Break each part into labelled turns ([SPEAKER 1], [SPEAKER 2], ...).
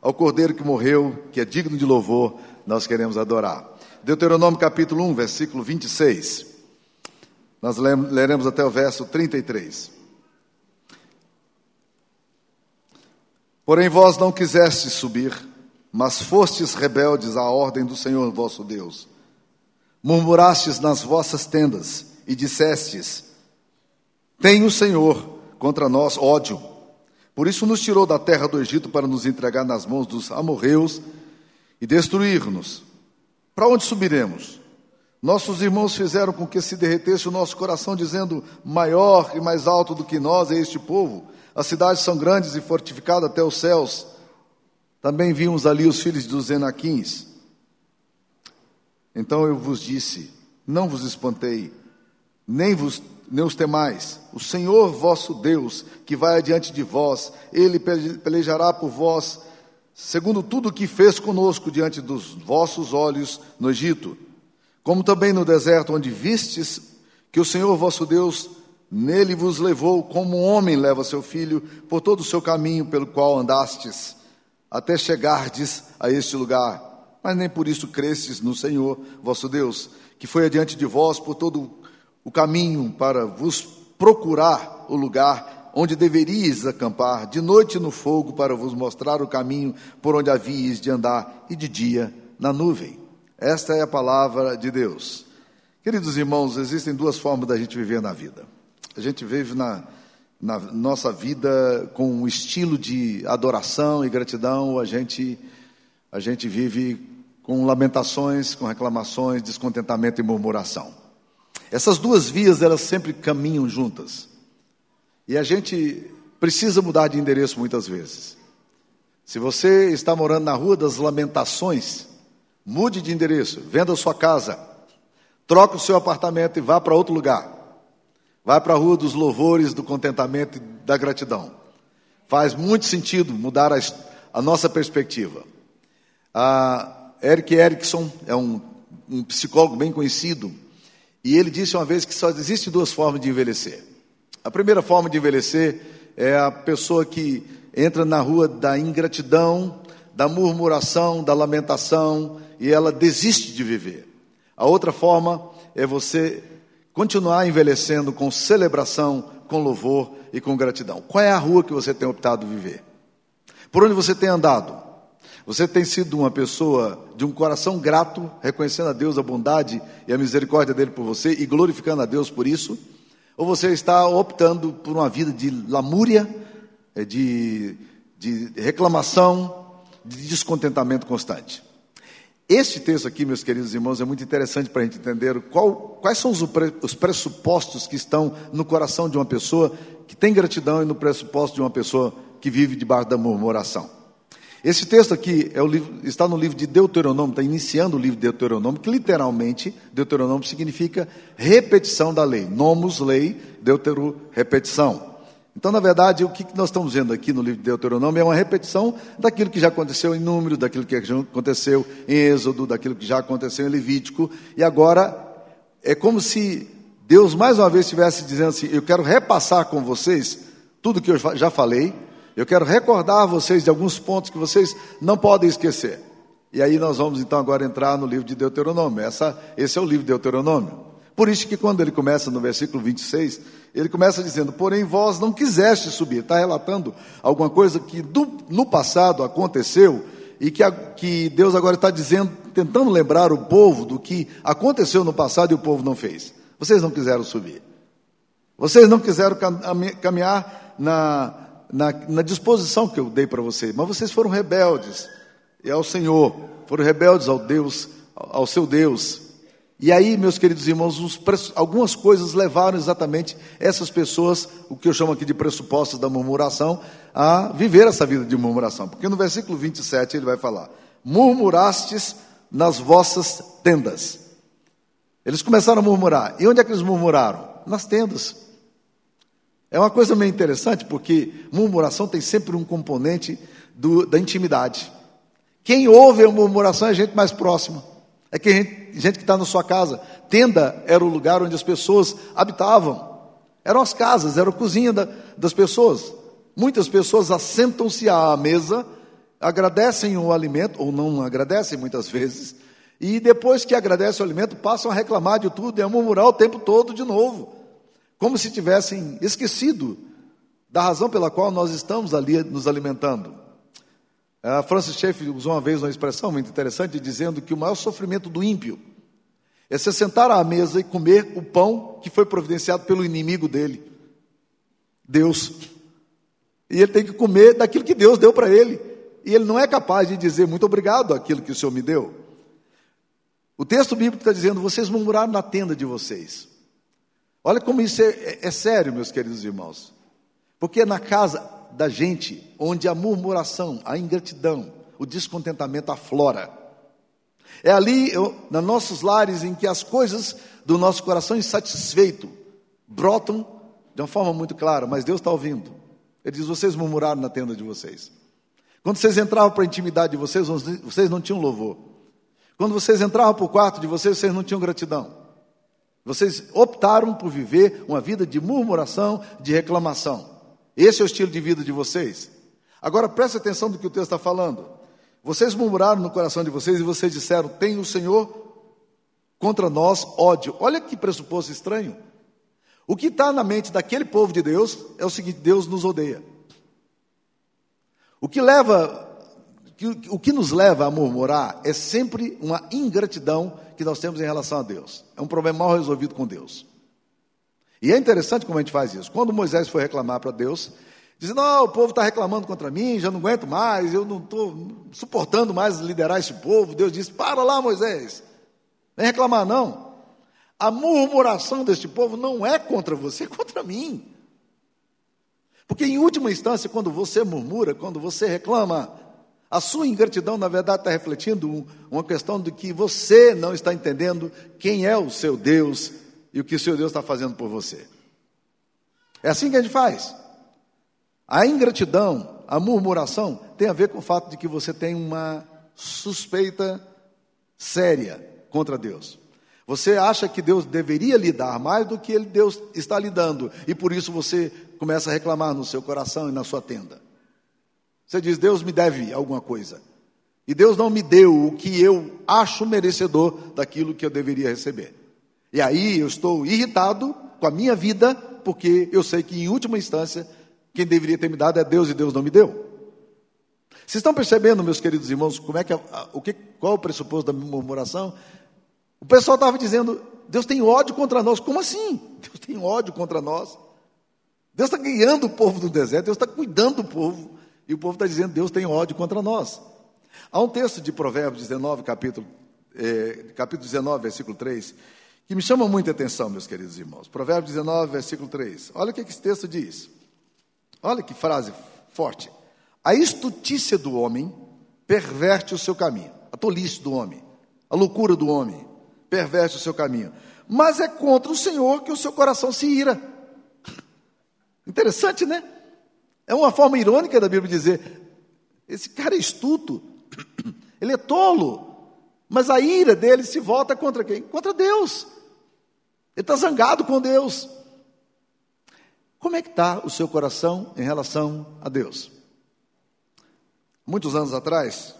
[SPEAKER 1] ao Cordeiro que morreu, que é digno de louvor, nós queremos adorar. Deuteronômio capítulo 1, versículo 26. Nós leremos até o verso 33. Porém vós não quisestes subir, mas fostes rebeldes à ordem do Senhor vosso Deus. Murmurastes nas vossas tendas e dissestes: Tem o Senhor contra nós ódio. Por isso nos tirou da terra do Egito para nos entregar nas mãos dos amorreus e destruir-nos. Para onde subiremos? Nossos irmãos fizeram com que se derretesse o nosso coração, dizendo: Maior e mais alto do que nós é este povo as cidades são grandes e fortificadas até os céus. Também vimos ali os filhos dos Enaquins. Então eu vos disse: Não vos espantei, nem vos os temais. O Senhor vosso Deus, que vai adiante de vós, ele pelejará por vós, segundo tudo o que fez conosco diante dos vossos olhos no Egito, como também no deserto, onde vistes que o Senhor vosso Deus Nele vos levou como um homem leva seu filho por todo o seu caminho pelo qual andastes, até chegardes a este lugar. Mas nem por isso cresces no Senhor vosso Deus, que foi adiante de vós por todo o caminho para vos procurar o lugar onde deveríeis acampar, de noite no fogo para vos mostrar o caminho por onde havíeis de andar, e de dia na nuvem. Esta é a palavra de Deus. Queridos irmãos, existem duas formas da gente viver na vida. A gente vive na, na nossa vida com um estilo de adoração e gratidão, a gente, a gente vive com lamentações, com reclamações, descontentamento e murmuração. Essas duas vias, elas sempre caminham juntas. E a gente precisa mudar de endereço muitas vezes. Se você está morando na rua das lamentações, mude de endereço, venda sua casa, troque o seu apartamento e vá para outro lugar. Vai para a rua dos louvores, do contentamento e da gratidão. Faz muito sentido mudar a, a nossa perspectiva. A Eric Erickson é um, um psicólogo bem conhecido e ele disse uma vez que só existem duas formas de envelhecer. A primeira forma de envelhecer é a pessoa que entra na rua da ingratidão, da murmuração, da lamentação e ela desiste de viver. A outra forma é você continuar envelhecendo com celebração, com louvor e com gratidão. Qual é a rua que você tem optado viver? Por onde você tem andado? Você tem sido uma pessoa de um coração grato, reconhecendo a Deus a bondade e a misericórdia dele por você e glorificando a Deus por isso? Ou você está optando por uma vida de lamúria, eh, de, de reclamação, de descontentamento constante? Este texto aqui, meus queridos irmãos, é muito interessante para a gente entender qual, quais são os pressupostos que estão no coração de uma pessoa que tem gratidão e no pressuposto de uma pessoa que vive debaixo da murmuração. Esse texto aqui é livro, está no livro de Deuteronômio, está iniciando o livro de Deuteronômio, que literalmente, Deuteronômio significa repetição da lei. Nomos, lei, Deutero, repetição. Então, na verdade, o que nós estamos vendo aqui no livro de Deuteronômio é uma repetição daquilo que já aconteceu em Número, daquilo que já aconteceu em Êxodo, daquilo que já aconteceu em Levítico, e agora é como se Deus mais uma vez estivesse dizendo assim: Eu quero repassar com vocês tudo que eu já falei, eu quero recordar vocês de alguns pontos que vocês não podem esquecer. E aí nós vamos então agora entrar no livro de Deuteronômio. Essa, esse é o livro de Deuteronômio. Por isso que quando ele começa no versículo 26, ele começa dizendo: Porém, vós não quiseste subir. Está relatando alguma coisa que do, no passado aconteceu e que, a, que Deus agora está dizendo, tentando lembrar o povo do que aconteceu no passado e o povo não fez. Vocês não quiseram subir. Vocês não quiseram caminhar na, na, na disposição que eu dei para vocês, mas vocês foram rebeldes e ao Senhor, foram rebeldes ao Deus, ao seu Deus. E aí, meus queridos irmãos, algumas coisas levaram exatamente essas pessoas, o que eu chamo aqui de pressupostos da murmuração, a viver essa vida de murmuração. Porque no versículo 27 ele vai falar: Murmurastes nas vossas tendas. Eles começaram a murmurar. E onde é que eles murmuraram? Nas tendas. É uma coisa meio interessante, porque murmuração tem sempre um componente do, da intimidade. Quem ouve a murmuração é a gente mais próxima. É que gente, gente que está na sua casa. Tenda era o lugar onde as pessoas habitavam. Eram as casas, era a cozinha da, das pessoas. Muitas pessoas assentam-se à mesa agradecem o alimento, ou não agradecem muitas vezes, e depois que agradecem o alimento, passam a reclamar de tudo e a murmurar o tempo todo de novo, como se tivessem esquecido da razão pela qual nós estamos ali nos alimentando. A Francis Schaeffer usou uma vez uma expressão muito interessante, dizendo que o maior sofrimento do ímpio é se sentar à mesa e comer o pão que foi providenciado pelo inimigo dele, Deus. E ele tem que comer daquilo que Deus deu para ele. E ele não é capaz de dizer muito obrigado àquilo que o Senhor me deu. O texto bíblico está dizendo: vocês murmuraram na tenda de vocês. Olha como isso é, é, é sério, meus queridos irmãos. Porque é na casa da gente onde a murmuração, a ingratidão, o descontentamento aflora. É ali, eu, nos nossos lares, em que as coisas do nosso coração insatisfeito brotam de uma forma muito clara, mas Deus está ouvindo. Ele diz: vocês murmuraram na tenda de vocês. Quando vocês entravam para a intimidade de vocês, vocês não tinham louvor. Quando vocês entravam para o quarto de vocês, vocês não tinham gratidão. Vocês optaram por viver uma vida de murmuração, de reclamação. Esse é o estilo de vida de vocês. Agora preste atenção do que o texto está falando. Vocês murmuraram no coração de vocês e vocês disseram: Tem o Senhor contra nós ódio. Olha que pressuposto estranho. O que está na mente daquele povo de Deus é o seguinte: Deus nos odeia. O que leva, o que nos leva a murmurar é sempre uma ingratidão que nós temos em relação a Deus. É um problema mal resolvido com Deus. E é interessante como a gente faz isso. Quando Moisés foi reclamar para Deus, dizendo: Não, o povo está reclamando contra mim, já não aguento mais, eu não estou suportando mais liderar esse povo. Deus disse: Para lá, Moisés, nem reclamar não. A murmuração deste povo não é contra você, é contra mim. Porque, em última instância, quando você murmura, quando você reclama, a sua ingratidão, na verdade, está refletindo uma questão de que você não está entendendo quem é o seu Deus e o que o seu Deus está fazendo por você. É assim que a gente faz. A ingratidão, a murmuração, tem a ver com o fato de que você tem uma suspeita séria contra Deus. Você acha que Deus deveria lhe dar mais do que Deus está lhe dando, e por isso você começa a reclamar no seu coração e na sua tenda. Você diz: Deus me deve alguma coisa. E Deus não me deu o que eu acho merecedor daquilo que eu deveria receber. E aí eu estou irritado com a minha vida, porque eu sei que em última instância quem deveria ter me dado é Deus e Deus não me deu. Vocês estão percebendo, meus queridos irmãos, como é que, o que qual é o pressuposto da murmuração? O pessoal estava dizendo, Deus tem ódio contra nós. Como assim? Deus tem ódio contra nós. Deus está guiando o povo do deserto, Deus está cuidando do povo, e o povo está dizendo, Deus tem ódio contra nós. Há um texto de Provérbios 19, capítulo, eh, capítulo 19, versículo 3, que me chama muita atenção, meus queridos irmãos. Provérbios 19, versículo 3. Olha o que esse texto diz. Olha que frase forte. A estutícia do homem perverte o seu caminho. A tolice do homem, a loucura do homem, perverte o seu caminho. Mas é contra o Senhor que o seu coração se ira. Interessante, né? É uma forma irônica da Bíblia dizer: esse cara é estuto, ele é tolo, mas a ira dele se volta contra quem? Contra Deus. Ele está zangado com Deus. Como é que está o seu coração em relação a Deus? Muitos anos atrás,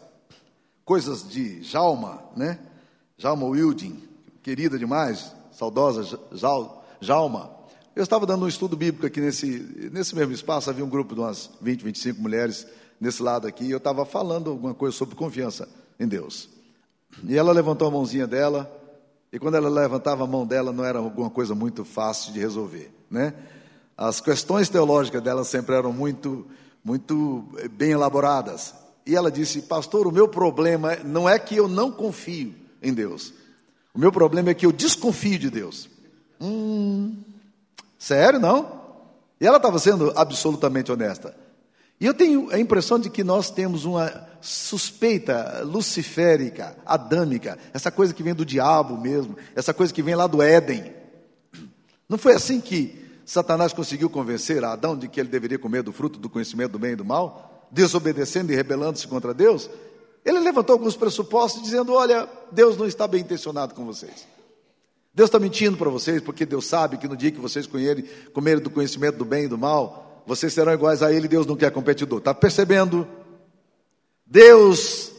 [SPEAKER 1] coisas de Jalma, né? Jalma Wilding, querida demais, saudosa Jalma. Eu estava dando um estudo bíblico aqui nesse, nesse mesmo espaço, havia um grupo de umas 20, 25 mulheres nesse lado aqui, e eu estava falando alguma coisa sobre confiança em Deus. E ela levantou a mãozinha dela, e quando ela levantava a mão dela, não era alguma coisa muito fácil de resolver, né? As questões teológicas dela sempre eram muito, muito bem elaboradas. E ela disse: Pastor, o meu problema não é que eu não confio em Deus. O meu problema é que eu desconfio de Deus. Hum, sério, não? E ela estava sendo absolutamente honesta. E eu tenho a impressão de que nós temos uma suspeita luciférica, adâmica, essa coisa que vem do diabo mesmo, essa coisa que vem lá do Éden. Não foi assim que Satanás conseguiu convencer Adão de que ele deveria comer do fruto do conhecimento do bem e do mal, desobedecendo e rebelando-se contra Deus? Ele levantou alguns pressupostos dizendo: Olha, Deus não está bem intencionado com vocês. Deus está mentindo para vocês, porque Deus sabe que no dia que vocês comerem, comerem do conhecimento do bem e do mal, vocês serão iguais a Ele, Deus não quer competidor. Está percebendo? Deus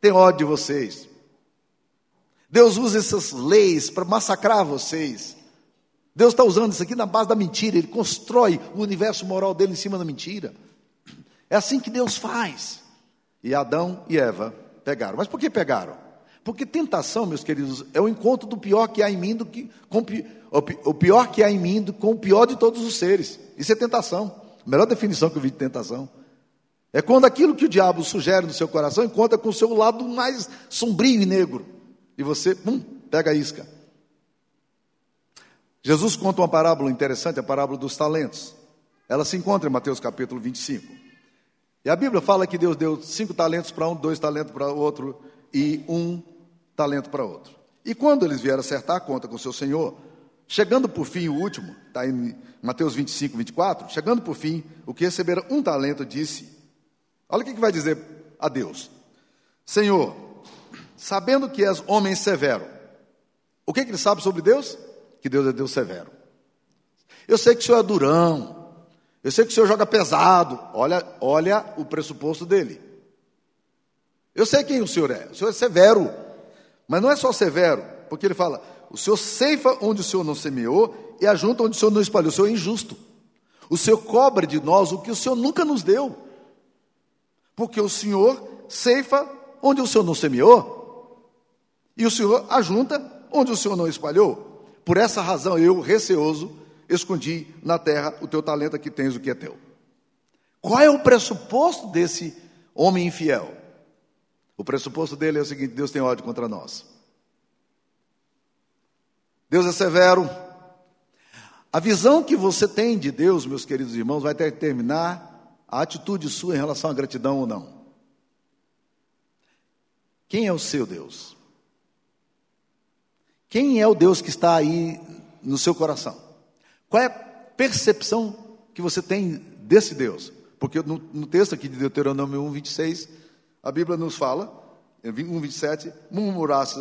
[SPEAKER 1] tem ódio de vocês. Deus usa essas leis para massacrar vocês. Deus está usando isso aqui na base da mentira. Ele constrói o universo moral dele em cima da mentira. É assim que Deus faz. E Adão e Eva pegaram. Mas por que pegaram? Porque tentação, meus queridos, é o encontro do pior que há em mim do que com o pior que há em mim com o pior de todos os seres. Isso é tentação. A melhor definição que eu vi de tentação. É quando aquilo que o diabo sugere no seu coração encontra com o seu lado mais sombrio e negro. E você, pum, pega a isca. Jesus conta uma parábola interessante, a parábola dos talentos. Ela se encontra em Mateus capítulo 25. E a Bíblia fala que Deus deu cinco talentos para um, dois talentos para outro e um talento para outro. E quando eles vieram acertar a conta com o seu senhor, chegando por fim o último, está em Mateus 25, 24, chegando por fim, o que recebera um talento disse: Olha o que, que vai dizer a Deus: Senhor, sabendo que és homem severo, o que, que ele sabe sobre Deus? Que Deus é Deus severo. Eu sei que o senhor é durão, eu sei que o senhor joga pesado, olha, olha o pressuposto dele. Eu sei quem o senhor é, o senhor é severo, mas não é só severo, porque ele fala: o senhor ceifa onde o senhor não semeou e ajunta onde o senhor não espalhou, o senhor é injusto. O senhor cobra de nós o que o senhor nunca nos deu, porque o senhor ceifa onde o senhor não semeou e o senhor ajunta onde o senhor não espalhou. Por essa razão, eu, receoso, escondi na terra o teu talento, aqui tens o que é teu. Qual é o pressuposto desse homem infiel? O pressuposto dele é o seguinte: Deus tem ódio contra nós. Deus é severo. A visão que você tem de Deus, meus queridos irmãos, vai determinar a atitude sua em relação à gratidão ou não. Quem é o seu Deus? Quem é o Deus que está aí no seu coração? Qual é a percepção que você tem desse Deus? Porque no, no texto aqui de Deuteronômio 1, 26, a Bíblia nos fala, em 1, 27, murmurasse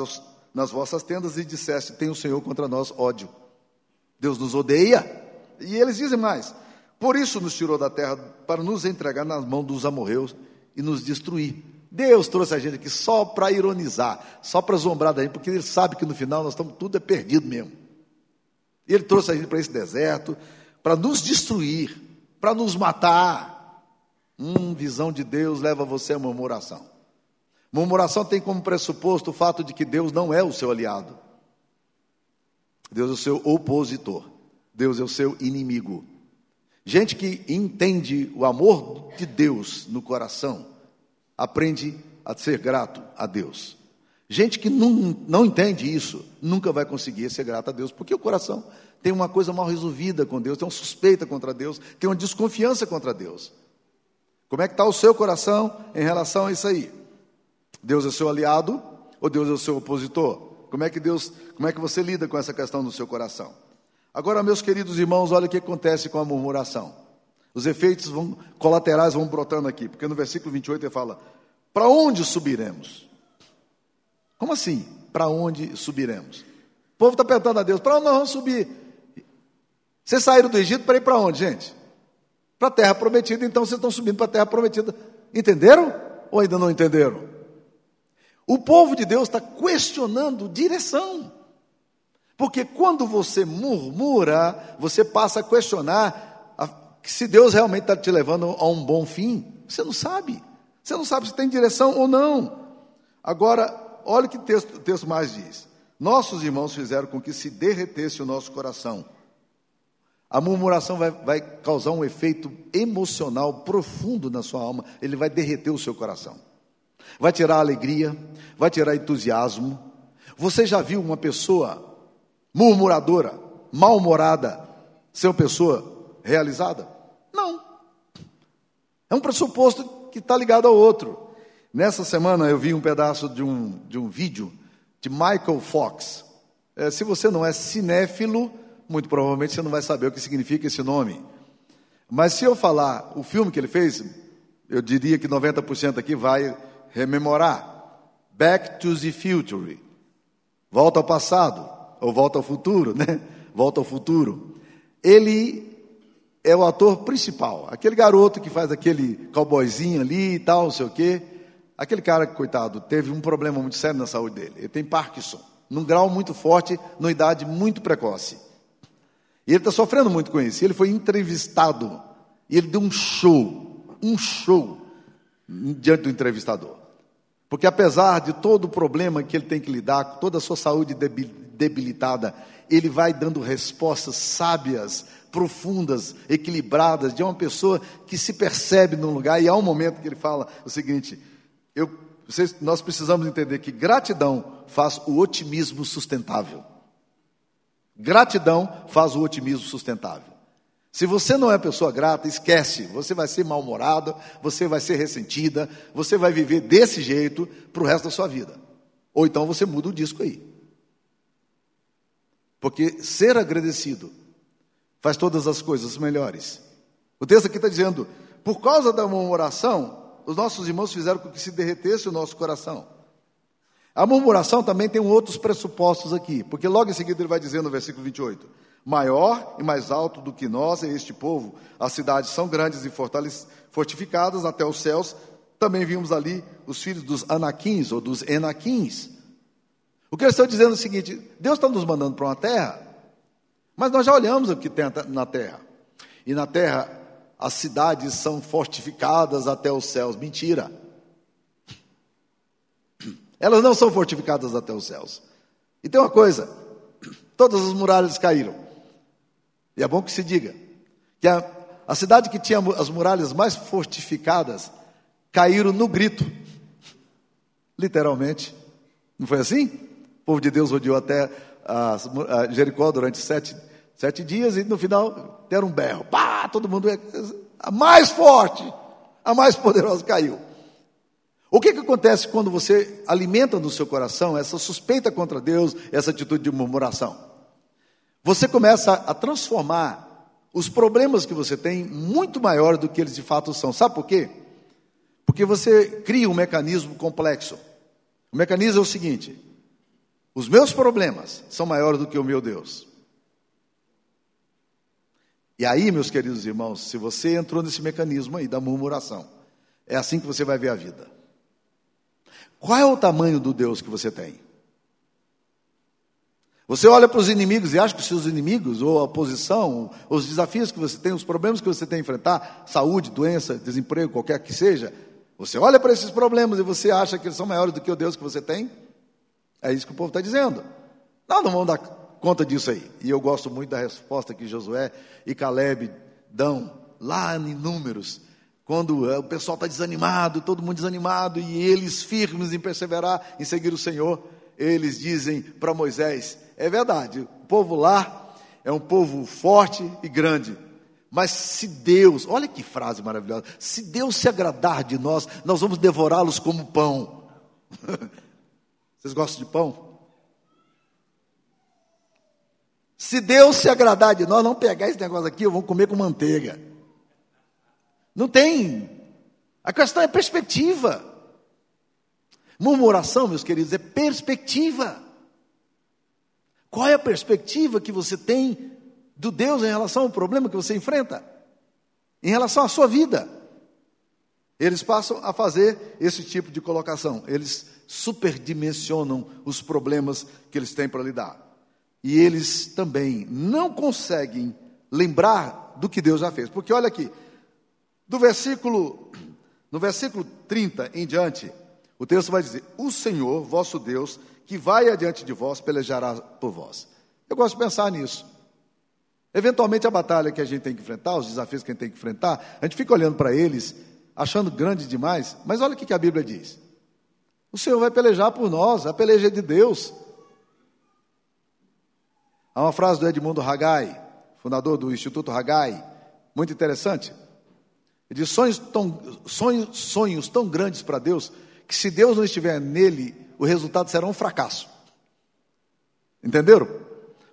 [SPEAKER 1] nas vossas tendas e disseste, tem o Senhor contra nós ódio. Deus nos odeia. E eles dizem mais, por isso nos tirou da terra para nos entregar nas mãos dos amorreus e nos destruir. Deus trouxe a gente aqui só para ironizar, só para zombrar da gente, porque Ele sabe que no final nós estamos tudo é perdido mesmo. Ele trouxe a gente para esse deserto, para nos destruir, para nos matar. Hum, visão de Deus leva você a murmuração. Murmuração tem como pressuposto o fato de que Deus não é o seu aliado. Deus é o seu opositor. Deus é o seu inimigo. Gente que entende o amor de Deus no coração aprende a ser grato a Deus. Gente que não, não entende isso, nunca vai conseguir ser grato a Deus, porque o coração tem uma coisa mal resolvida com Deus, tem uma suspeita contra Deus, tem uma desconfiança contra Deus. Como é que está o seu coração em relação a isso aí? Deus é seu aliado ou Deus é o seu opositor? Como é que Deus, como é que você lida com essa questão no seu coração? Agora, meus queridos irmãos, olha o que acontece com a murmuração. Os efeitos vão, colaterais vão brotando aqui, porque no versículo 28 ele fala: Para onde subiremos? Como assim? Para onde subiremos? O povo está perguntando a Deus: Para onde nós vamos subir? Vocês saíram do Egito para ir para onde, gente? Para a terra prometida, então vocês estão subindo para a terra prometida. Entenderam? Ou ainda não entenderam? O povo de Deus está questionando direção. Porque quando você murmura, você passa a questionar que se Deus realmente está te levando a um bom fim, você não sabe. Você não sabe se tem direção ou não. Agora, olha o que o texto, texto mais diz. Nossos irmãos fizeram com que se derretesse o nosso coração. A murmuração vai, vai causar um efeito emocional profundo na sua alma. Ele vai derreter o seu coração. Vai tirar alegria, vai tirar entusiasmo. Você já viu uma pessoa murmuradora, mal-humorada, ser uma pessoa realizada? Não. É um pressuposto que está ligado ao outro. Nessa semana eu vi um pedaço de um, de um vídeo de Michael Fox. É, se você não é cinéfilo, muito provavelmente você não vai saber o que significa esse nome. Mas se eu falar o filme que ele fez, eu diria que 90% aqui vai rememorar. Back to the Future. Volta ao passado, ou volta ao futuro, né? Volta ao futuro. Ele é o ator principal, aquele garoto que faz aquele cowboyzinho ali e tal, não sei o quê. aquele cara, coitado, teve um problema muito sério na saúde dele. Ele tem Parkinson, num grau muito forte, numa idade muito precoce. E ele está sofrendo muito com isso. Ele foi entrevistado. E ele deu um show, um show, diante do entrevistador. Porque apesar de todo o problema que ele tem que lidar, com toda a sua saúde debilitada, ele vai dando respostas sábias, profundas, equilibradas, de uma pessoa que se percebe num lugar, e há um momento que ele fala o seguinte: eu, vocês, nós precisamos entender que gratidão faz o otimismo sustentável. Gratidão faz o otimismo sustentável. Se você não é pessoa grata, esquece, você vai ser mal-humorada, você vai ser ressentida, você vai viver desse jeito para o resto da sua vida. Ou então você muda o disco aí. Porque ser agradecido faz todas as coisas melhores. O texto aqui está dizendo: por causa da murmuração, os nossos irmãos fizeram com que se derretesse o nosso coração. A murmuração também tem outros pressupostos aqui, porque logo em seguida ele vai dizer no versículo 28: Maior e mais alto do que nós é este povo, as cidades são grandes e fortificadas até os céus. Também vimos ali os filhos dos Anaquins ou dos Enaquins. O que eles estão dizendo é o seguinte: Deus está nos mandando para uma terra, mas nós já olhamos o que tem na terra. E na terra as cidades são fortificadas até os céus. Mentira. Elas não são fortificadas até os céus. E tem uma coisa: todas as muralhas caíram. E é bom que se diga que a, a cidade que tinha as muralhas mais fortificadas caíram no grito. Literalmente. Não foi assim? O povo de Deus rodeou até a, a Jericó durante sete, sete dias e no final deram um berro. Pá, todo mundo. É, a mais forte, a mais poderosa caiu. O que, que acontece quando você alimenta no seu coração essa suspeita contra Deus, essa atitude de murmuração? Você começa a transformar os problemas que você tem muito maiores do que eles de fato são. Sabe por quê? Porque você cria um mecanismo complexo. O mecanismo é o seguinte: os meus problemas são maiores do que o meu Deus. E aí, meus queridos irmãos, se você entrou nesse mecanismo aí da murmuração, é assim que você vai ver a vida. Qual é o tamanho do Deus que você tem? Você olha para os inimigos e acha que os seus inimigos, ou a oposição, os desafios que você tem, os problemas que você tem a enfrentar, saúde, doença, desemprego, qualquer que seja, você olha para esses problemas e você acha que eles são maiores do que o Deus que você tem? É isso que o povo está dizendo. Não, não vão dar conta disso aí. E eu gosto muito da resposta que Josué e Caleb dão lá em Números, quando eh, o pessoal está desanimado, todo mundo desanimado, e eles firmes em perseverar, em seguir o Senhor, eles dizem para Moisés: é verdade, o povo lá é um povo forte e grande, mas se Deus, olha que frase maravilhosa, se Deus se agradar de nós, nós vamos devorá-los como pão. Vocês gostam de pão? Se Deus se agradar de nós, não pegar esse negócio aqui, vamos comer com manteiga. Não tem. A questão é perspectiva. Murmuração, meus queridos, é perspectiva. Qual é a perspectiva que você tem do Deus em relação ao problema que você enfrenta? Em relação à sua vida? Eles passam a fazer esse tipo de colocação. Eles superdimensionam os problemas que eles têm para lidar. E eles também não conseguem lembrar do que Deus já fez. Porque olha aqui, do versículo no versículo 30 em diante, o texto vai dizer: "O Senhor, vosso Deus, que vai adiante de vós, pelejará por vós". Eu gosto de pensar nisso. Eventualmente a batalha que a gente tem que enfrentar, os desafios que a gente tem que enfrentar, a gente fica olhando para eles, achando grande demais, mas olha o que a Bíblia diz. O Senhor vai pelejar por nós, a peleja é de Deus. Há uma frase do Edmundo Hagai, fundador do Instituto Hagai, muito interessante. Ele diz: sonhos tão, sonhos, sonhos tão grandes para Deus, que se Deus não estiver nele, o resultado será um fracasso. Entenderam?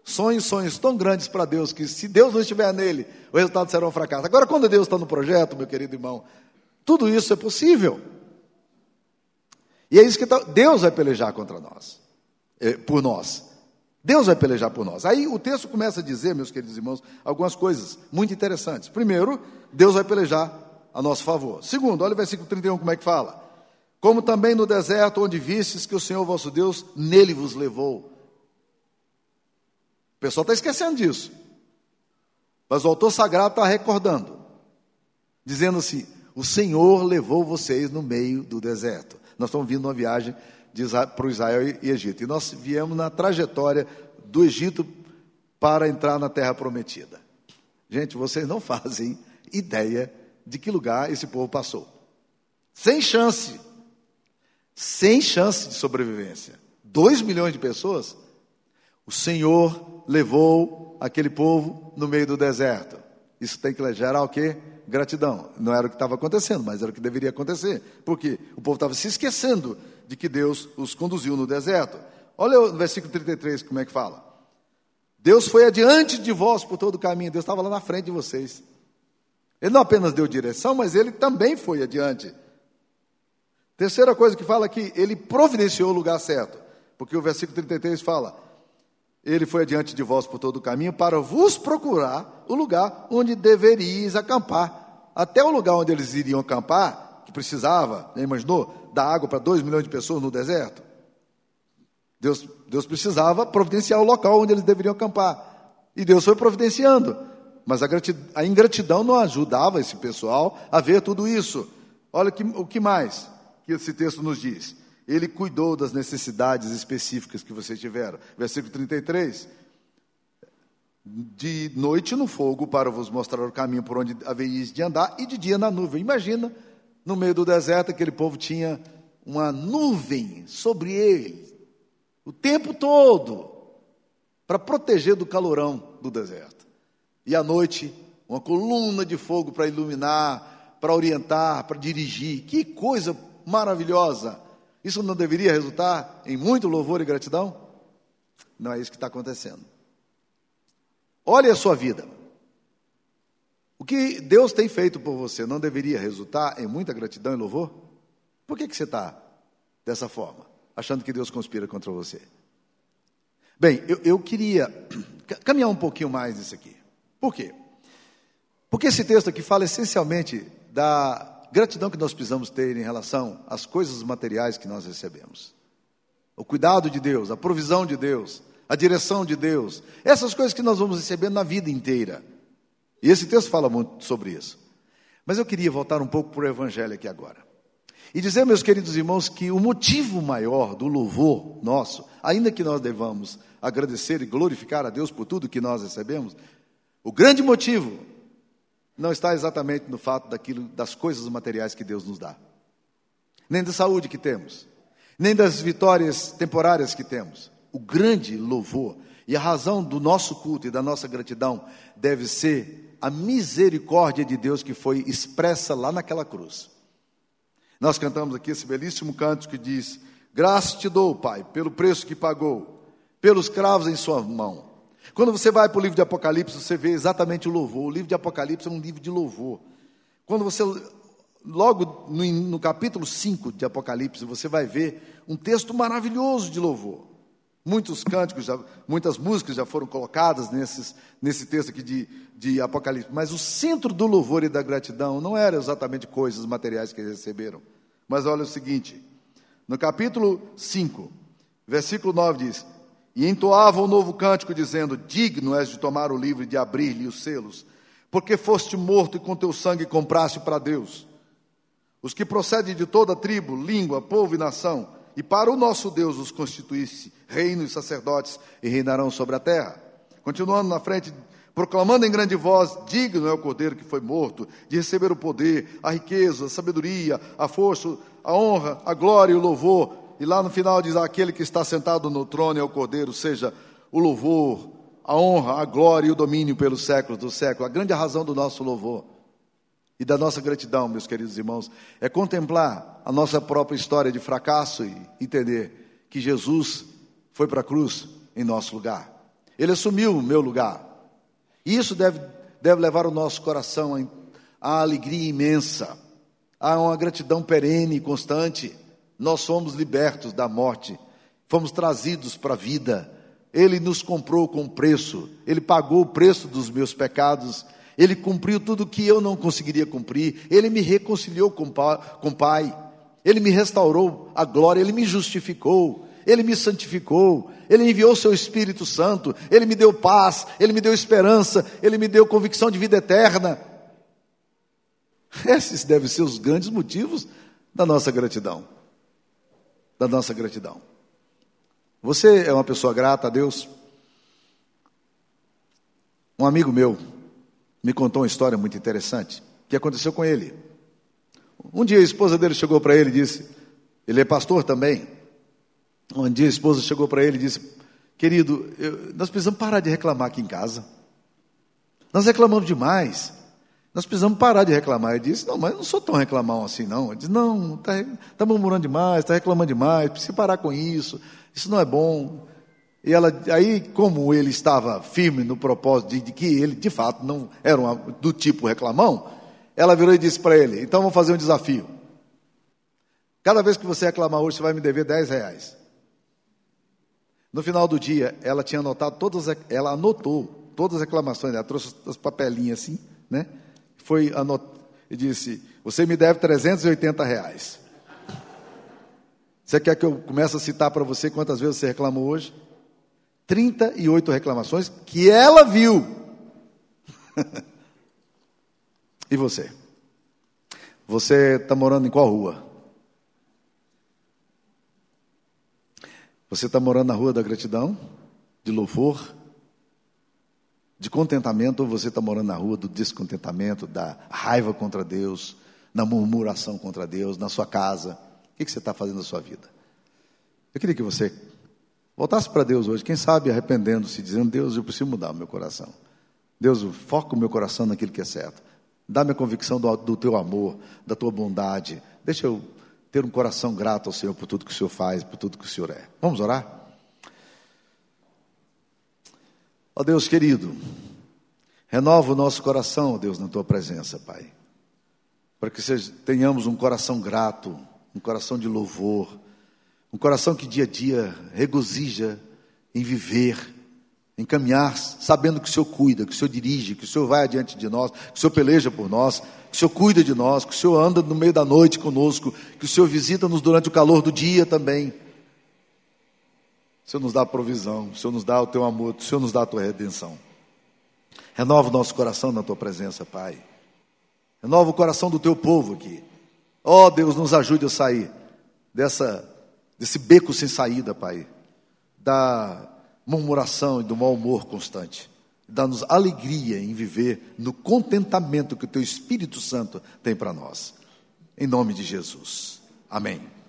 [SPEAKER 1] Sonhos, sonhos tão grandes para Deus, que se Deus não estiver nele, o resultado será um fracasso. Agora, quando Deus está no projeto, meu querido irmão, tudo isso é possível. E é isso que tá, Deus vai pelejar contra nós, é, por nós. Deus vai pelejar por nós. Aí o texto começa a dizer, meus queridos irmãos, algumas coisas muito interessantes. Primeiro, Deus vai pelejar a nosso favor. Segundo, olha o versículo 31 como é que fala. como também no deserto onde vistes que o Senhor vosso Deus nele vos levou. O pessoal está esquecendo disso. Mas o autor sagrado está recordando, dizendo assim: o Senhor levou vocês no meio do deserto. Nós estamos vindo uma viagem para o Israel e Egito. E nós viemos na trajetória do Egito para entrar na terra prometida. Gente, vocês não fazem ideia de que lugar esse povo passou. Sem chance. Sem chance de sobrevivência. Dois milhões de pessoas. O Senhor levou aquele povo no meio do deserto. Isso tem que gerar o quê? Gratidão. Não era o que estava acontecendo, mas era o que deveria acontecer. Porque o povo estava se esquecendo de que Deus os conduziu no deserto. Olha o versículo 33, como é que fala. Deus foi adiante de vós por todo o caminho, Deus estava lá na frente de vocês. Ele não apenas deu direção, mas ele também foi adiante. Terceira coisa que fala aqui, ele providenciou o lugar certo, porque o versículo 33 fala: Ele foi adiante de vós por todo o caminho para vos procurar o lugar onde deveríeis acampar. Até o lugar onde eles iriam acampar, que precisava, né, imaginou, dar água para dois milhões de pessoas no deserto. Deus, Deus precisava providenciar o local onde eles deveriam acampar. E Deus foi providenciando. Mas a, a ingratidão não ajudava esse pessoal a ver tudo isso. Olha que, o que mais que esse texto nos diz. Ele cuidou das necessidades específicas que vocês tiveram. Versículo 33. De noite no fogo para vos mostrar o caminho por onde haveis de andar, e de dia na nuvem. Imagina, no meio do deserto, aquele povo tinha uma nuvem sobre ele, o tempo todo para proteger do calorão do deserto. E à noite, uma coluna de fogo para iluminar, para orientar, para dirigir. Que coisa maravilhosa! Isso não deveria resultar em muito louvor e gratidão? Não é isso que está acontecendo. Olhe a sua vida. O que Deus tem feito por você não deveria resultar em muita gratidão e louvor? Por que, que você está dessa forma? achando que Deus conspira contra você. Bem, eu, eu queria caminhar um pouquinho mais nisso aqui. Por quê? Porque esse texto aqui fala essencialmente da gratidão que nós precisamos ter em relação às coisas materiais que nós recebemos. O cuidado de Deus, a provisão de Deus, a direção de Deus, essas coisas que nós vamos recebendo na vida inteira. E esse texto fala muito sobre isso. Mas eu queria voltar um pouco para o Evangelho aqui agora. E dizer, meus queridos irmãos, que o motivo maior do louvor nosso, ainda que nós devamos agradecer e glorificar a Deus por tudo que nós recebemos, o grande motivo não está exatamente no fato daquilo, das coisas materiais que Deus nos dá, nem da saúde que temos, nem das vitórias temporárias que temos. O grande louvor e a razão do nosso culto e da nossa gratidão deve ser a misericórdia de Deus que foi expressa lá naquela cruz. Nós cantamos aqui esse belíssimo canto que diz: Graça te dou, Pai, pelo preço que pagou, pelos cravos em sua mão. Quando você vai para o livro de Apocalipse, você vê exatamente o louvor. O livro de Apocalipse é um livro de louvor. Quando você, logo no, no capítulo 5 de Apocalipse, você vai ver um texto maravilhoso de louvor. Muitos cânticos, já, muitas músicas já foram colocadas nesses, nesse texto aqui de, de Apocalipse. Mas o centro do louvor e da gratidão não era exatamente coisas materiais que eles receberam. Mas olha o seguinte: no capítulo 5, versículo 9 diz: E entoava um novo cântico, dizendo: Digno és de tomar o livro e de abrir-lhe os selos, porque foste morto e com teu sangue compraste para Deus. Os que procedem de toda tribo, língua, povo e nação e para o nosso Deus os constituísse reino e sacerdotes e reinarão sobre a terra. Continuando na frente, proclamando em grande voz: Digno é o cordeiro que foi morto, de receber o poder, a riqueza, a sabedoria, a força, a honra, a glória e o louvor. E lá no final diz: Aquele que está sentado no trono é o cordeiro, seja o louvor, a honra, a glória e o domínio pelos séculos do século. A grande razão do nosso louvor e da nossa gratidão, meus queridos irmãos, é contemplar a nossa própria história de fracasso e entender que Jesus foi para a cruz em nosso lugar. Ele assumiu o meu lugar. E isso deve, deve levar o nosso coração a alegria imensa, a uma gratidão perene e constante. Nós somos libertos da morte, fomos trazidos para a vida. Ele nos comprou com preço, ele pagou o preço dos meus pecados ele cumpriu tudo o que eu não conseguiria cumprir. Ele me reconciliou com o Pai. Ele me restaurou a glória, Ele me justificou, Ele me santificou, Ele enviou Seu Espírito Santo, Ele me deu paz, Ele me deu esperança, Ele me deu convicção de vida eterna. Esses devem ser os grandes motivos da nossa gratidão. Da nossa gratidão. Você é uma pessoa grata a Deus? Um amigo meu me contou uma história muito interessante que aconteceu com ele. Um dia a esposa dele chegou para ele e disse: Ele é pastor também. Um dia a esposa chegou para ele e disse: Querido, eu, nós precisamos parar de reclamar aqui em casa. Nós reclamamos demais. Nós precisamos parar de reclamar. Ele disse: Não, mas eu não sou tão reclamão assim, não. Ele disse: Não, está tá murmurando demais, está reclamando demais, precisa parar com isso. Isso não é bom. E ela, aí, como ele estava firme no propósito de, de que ele, de fato, não era uma, do tipo reclamão, ela virou e disse para ele: Então vamos fazer um desafio. Cada vez que você reclamar hoje, você vai me dever 10 reais. No final do dia, ela tinha anotado todas, ela anotou todas as reclamações, ela trouxe as papelinhas assim, né? Foi anot... e disse: Você me deve 380 reais. Você quer que eu comece a citar para você quantas vezes você reclamou hoje? 38 reclamações que ela viu. e você? Você está morando em qual rua? Você está morando na rua da gratidão, de louvor, de contentamento, ou você está morando na rua do descontentamento, da raiva contra Deus, na murmuração contra Deus, na sua casa? O que, você está fazendo na sua vida? Eu queria que você Voltasse para Deus hoje, quem sabe arrependendo-se, dizendo: Deus, eu preciso mudar o meu coração. Deus, foca o meu coração naquilo que é certo. Dá-me a convicção do, do teu amor, da tua bondade. Deixa eu ter um coração grato ao Senhor por tudo que o Senhor faz, por tudo que o Senhor é. Vamos orar? Ó Deus querido, renova o nosso coração, ó Deus, na tua presença, Pai. Para que tenhamos um coração grato, um coração de louvor um coração que dia a dia regozija em viver, em caminhar, sabendo que o Senhor cuida, que o Senhor dirige, que o Senhor vai adiante de nós, que o Senhor peleja por nós, que o Senhor cuida de nós, que o Senhor anda no meio da noite conosco, que o Senhor visita-nos durante o calor do dia também. O Senhor nos dá a provisão, o Senhor nos dá o teu amor, o Senhor nos dá a tua redenção. Renova o nosso coração na tua presença, Pai. Renova o coração do teu povo aqui. Ó oh, Deus, nos ajude a sair dessa desse beco sem saída, Pai, da murmuração e do mau humor constante. Dá-nos alegria em viver no contentamento que o Teu Espírito Santo tem para nós. Em nome de Jesus. Amém.